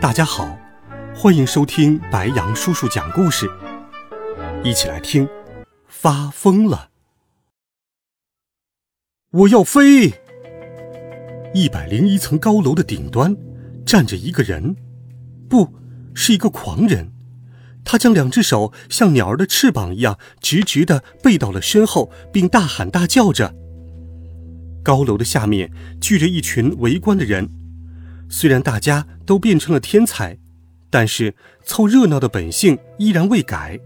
大家好，欢迎收听白羊叔叔讲故事。一起来听，发疯了！我要飞！一百零一层高楼的顶端站着一个人，不是一个狂人。他将两只手像鸟儿的翅膀一样直直的背到了身后，并大喊大叫着。高楼的下面聚着一群围观的人。虽然大家都变成了天才，但是凑热闹的本性依然未改。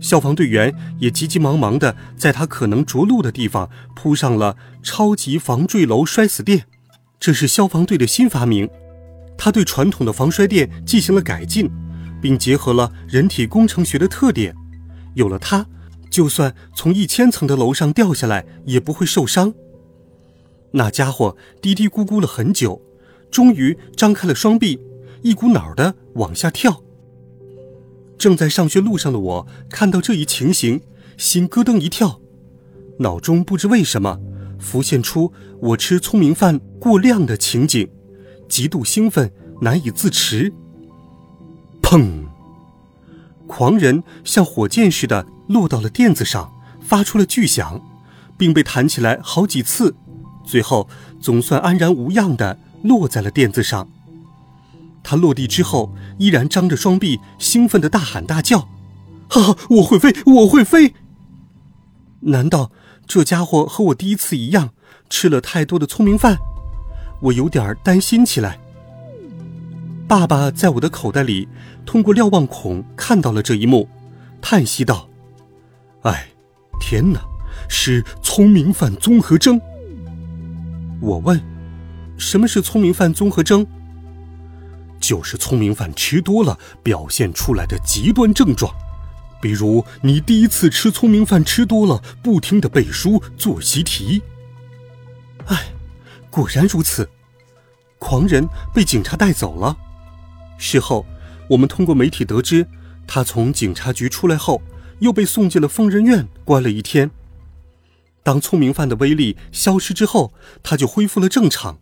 消防队员也急急忙忙地在他可能着陆的地方铺上了超级防坠楼摔死垫，这是消防队的新发明。他对传统的防摔垫进行了改进，并结合了人体工程学的特点。有了它，就算从一千层的楼上掉下来也不会受伤。那家伙嘀嘀咕咕了很久。终于张开了双臂，一股脑的往下跳。正在上学路上的我看到这一情形，心咯噔一跳，脑中不知为什么浮现出我吃聪明饭过量的情景，极度兴奋，难以自持。砰！狂人像火箭似的落到了垫子上，发出了巨响，并被弹起来好几次，最后总算安然无恙的。落在了垫子上。他落地之后，依然张着双臂，兴奋的大喊大叫：“啊，我会飞，我会飞！”难道这家伙和我第一次一样，吃了太多的聪明饭？我有点担心起来。爸爸在我的口袋里通过瞭望孔看到了这一幕，叹息道：“哎，天哪，是聪明饭综合征。”我问。什么是聪明饭综合征？就是聪明饭吃多了表现出来的极端症状，比如你第一次吃聪明饭吃多了，不停的背书做习题。哎，果然如此。狂人被警察带走了。事后，我们通过媒体得知，他从警察局出来后，又被送进了疯人院关了一天。当聪明饭的威力消失之后，他就恢复了正常。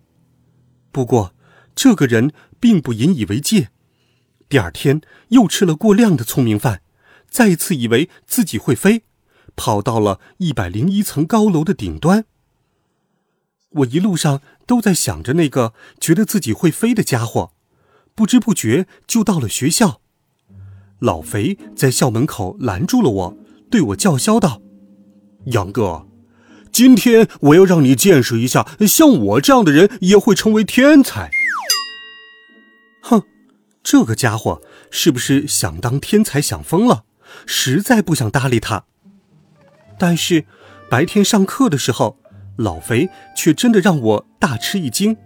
不过，这个人并不引以为戒。第二天又吃了过量的聪明饭，再次以为自己会飞，跑到了一百零一层高楼的顶端。我一路上都在想着那个觉得自己会飞的家伙，不知不觉就到了学校。老肥在校门口拦住了我，对我叫嚣道：“杨哥。”今天我要让你见识一下，像我这样的人也会成为天才。哼，这个家伙是不是想当天才想疯了？实在不想搭理他。但是白天上课的时候，老肥却真的让我大吃一惊。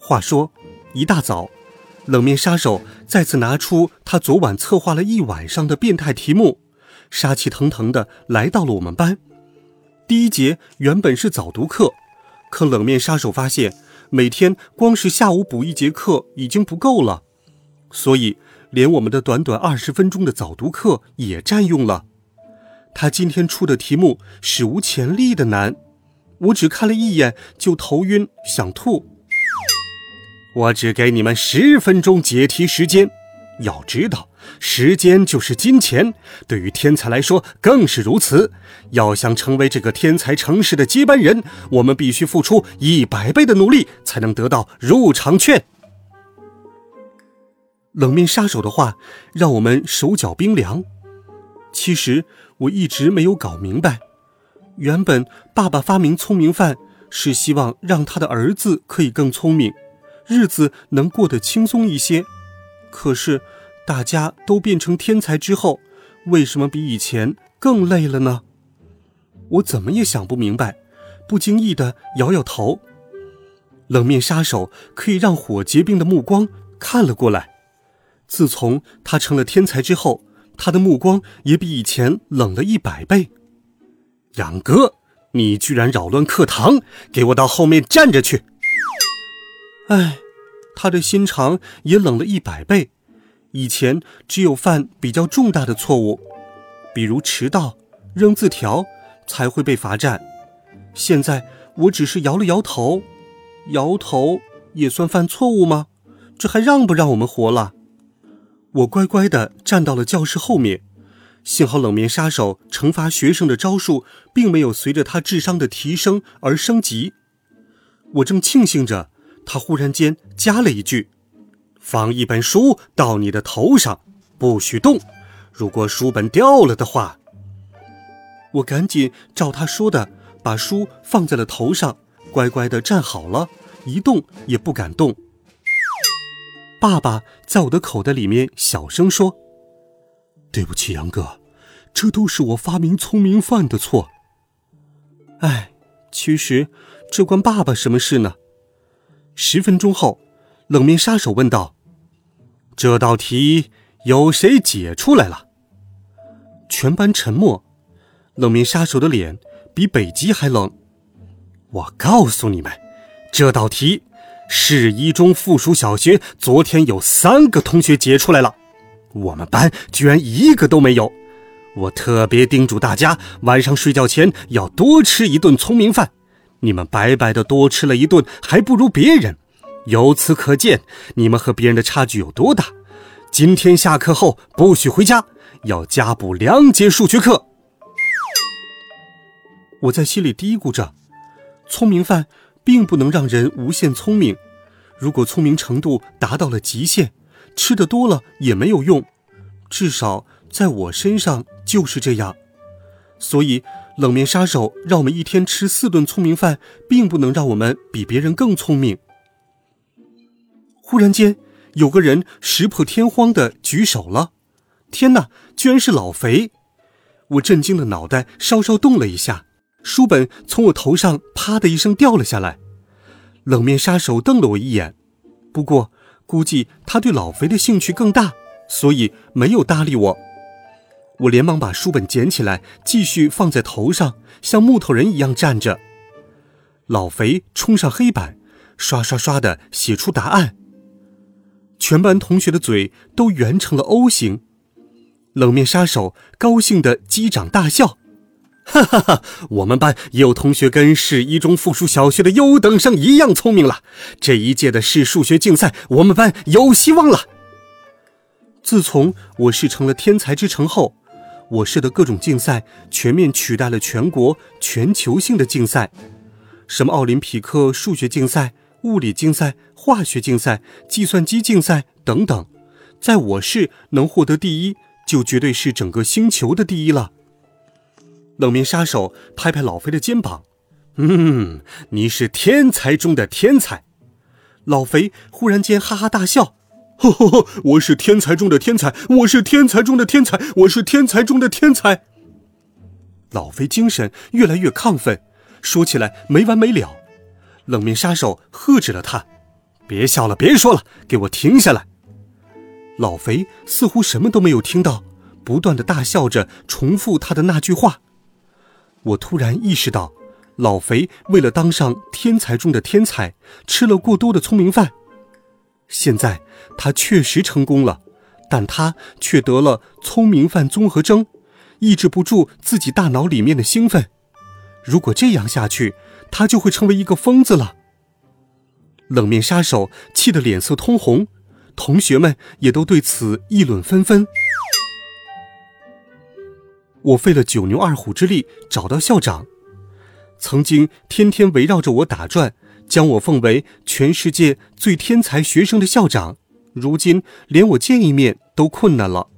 话说，一大早，冷面杀手再次拿出他昨晚策划了一晚上的变态题目，杀气腾腾的来到了我们班。第一节原本是早读课，可冷面杀手发现每天光是下午补一节课已经不够了，所以连我们的短短二十分钟的早读课也占用了。他今天出的题目史无前例的难，我只看了一眼就头晕想吐。我只给你们十分钟解题时间，要知道。时间就是金钱，对于天才来说更是如此。要想成为这个天才城市的接班人，我们必须付出一百倍的努力，才能得到入场券。冷面杀手的话让我们手脚冰凉。其实我一直没有搞明白，原本爸爸发明聪明饭是希望让他的儿子可以更聪明，日子能过得轻松一些。可是。大家都变成天才之后，为什么比以前更累了呢？我怎么也想不明白，不经意的摇摇头。冷面杀手可以让火结冰的目光看了过来。自从他成了天才之后，他的目光也比以前冷了一百倍。杨哥，你居然扰乱课堂，给我到后面站着去！哎，他的心肠也冷了一百倍。以前只有犯比较重大的错误，比如迟到、扔字条，才会被罚站。现在我只是摇了摇头，摇头也算犯错误吗？这还让不让我们活了？我乖乖地站到了教室后面，幸好冷面杀手惩罚学生的招数并没有随着他智商的提升而升级。我正庆幸着，他忽然间加了一句：“放一本书到你的头上，不许动。如果书本掉了的话。”我赶紧照他说的，把书放在了头上，乖乖的站好了，一动也不敢动。爸爸在我的口袋里面小声说：“对不起，杨哥，这都是我发明聪明饭的错。”哎，其实这关爸爸什么事呢？十分钟后，冷面杀手问道：“这道题有谁解出来了？”全班沉默。冷面杀手的脸比北极还冷。我告诉你们，这道题。市一中附属小学昨天有三个同学解出来了，我们班居然一个都没有。我特别叮嘱大家，晚上睡觉前要多吃一顿聪明饭。你们白白的多吃了一顿，还不如别人。由此可见，你们和别人的差距有多大。今天下课后不许回家，要加补两节数学课。我在心里嘀咕着：聪明饭。并不能让人无限聪明。如果聪明程度达到了极限，吃的多了也没有用。至少在我身上就是这样。所以，冷面杀手让我们一天吃四顿聪明饭，并不能让我们比别人更聪明。忽然间，有个人石破天荒的举手了。天哪，居然是老肥！我震惊的脑袋稍稍动了一下。书本从我头上啪的一声掉了下来，冷面杀手瞪了我一眼，不过估计他对老肥的兴趣更大，所以没有搭理我。我连忙把书本捡起来，继续放在头上，像木头人一样站着。老肥冲上黑板，刷刷刷的写出答案。全班同学的嘴都圆成了 O 型，冷面杀手高兴的击掌大笑。哈哈哈！我们班也有同学跟市一中附属小学的优等生一样聪明了。这一届的市数学竞赛，我们班有希望了。自从我市成了天才之城后，我市的各种竞赛全面取代了全国全球性的竞赛，什么奥林匹克数学竞赛、物理竞赛、化学竞赛、计算机竞赛等等，在我市能获得第一，就绝对是整个星球的第一了。冷面杀手拍拍老肥的肩膀，嗯，你是天才中的天才。老肥忽然间哈哈大笑，呵呵呵，我是天才中的天才，我是天才中的天才，我是天才中的天才。老肥精神越来越亢奋，说起来没完没了。冷面杀手喝止了他，别笑了，别说了，给我停下来。老肥似乎什么都没有听到，不断的大笑着重复他的那句话。我突然意识到，老肥为了当上天才中的天才，吃了过多的聪明饭。现在他确实成功了，但他却得了聪明犯综合征，抑制不住自己大脑里面的兴奋。如果这样下去，他就会成为一个疯子了。冷面杀手气得脸色通红，同学们也都对此议论纷纷。我费了九牛二虎之力找到校长，曾经天天围绕着我打转，将我奉为全世界最天才学生的校长，如今连我见一面都困难了。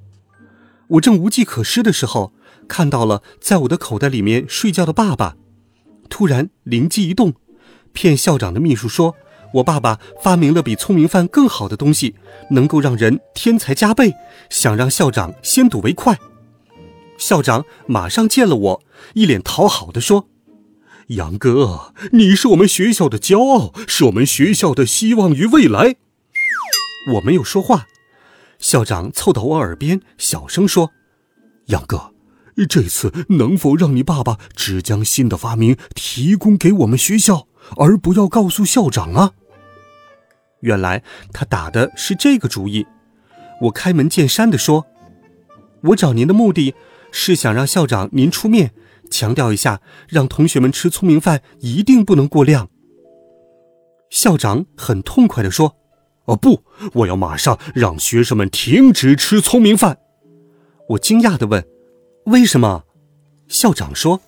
我正无计可施的时候，看到了在我的口袋里面睡觉的爸爸，突然灵机一动，骗校长的秘书说我爸爸发明了比聪明饭更好的东西，能够让人天才加倍，想让校长先睹为快。校长马上见了我，一脸讨好的说：“杨哥，你是我们学校的骄傲，是我们学校的希望与未来。”我没有说话。校长凑到我耳边，小声说：“杨哥，这次能否让你爸爸只将新的发明提供给我们学校，而不要告诉校长啊？”原来他打的是这个主意。我开门见山地说：“我找您的目的是想让校长您出面，强调一下，让同学们吃聪明饭一定不能过量。”校长很痛快地说。哦不！我要马上让学生们停止吃聪明饭。我惊讶地问：“为什么？”校长说：“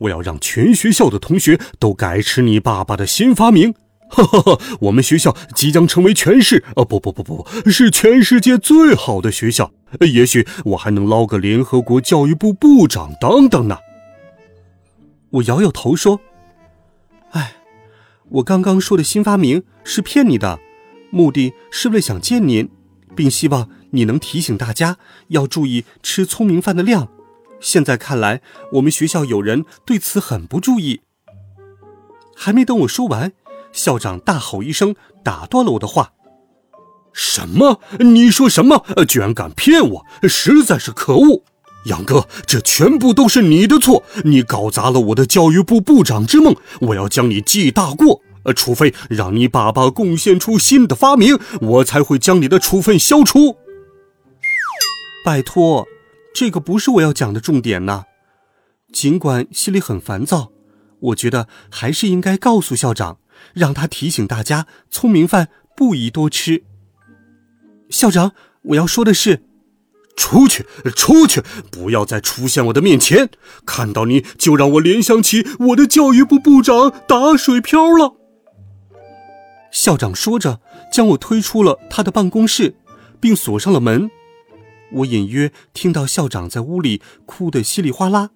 我要让全学校的同学都改吃你爸爸的新发明。”哈哈哈！我们学校即将成为全市……啊不不不不不，是全世界最好的学校。也许我还能捞个联合国教育部部长等等呢。我摇摇头说：“哎，我刚刚说的新发明是骗你的。”目的是为了想见您，并希望你能提醒大家要注意吃聪明饭的量。现在看来，我们学校有人对此很不注意。还没等我说完，校长大吼一声，打断了我的话：“什么？你说什么？居然敢骗我！实在是可恶！杨哥，这全部都是你的错！你搞砸了我的教育部部长之梦！我要将你记大过！”呃，除非让你爸爸贡献出新的发明，我才会将你的处分消除。拜托，这个不是我要讲的重点呢。尽管心里很烦躁，我觉得还是应该告诉校长，让他提醒大家，聪明饭不宜多吃。校长，我要说的是，出去，出去，不要再出现我的面前！看到你就让我联想起我的教育部部长打水漂了。校长说着，将我推出了他的办公室，并锁上了门。我隐约听到校长在屋里哭得稀里哗啦，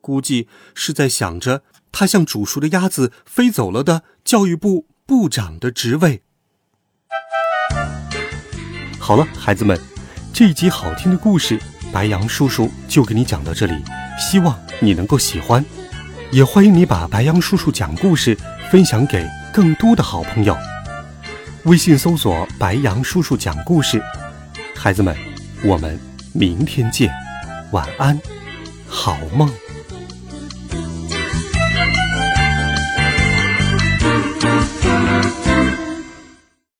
估计是在想着他像煮熟的鸭子飞走了的教育部部长的职位。好了，孩子们，这一集好听的故事，白羊叔叔就给你讲到这里，希望你能够喜欢，也欢迎你把白羊叔叔讲故事分享给。更多的好朋友，微信搜索“白杨叔叔讲故事”。孩子们，我们明天见，晚安，好梦。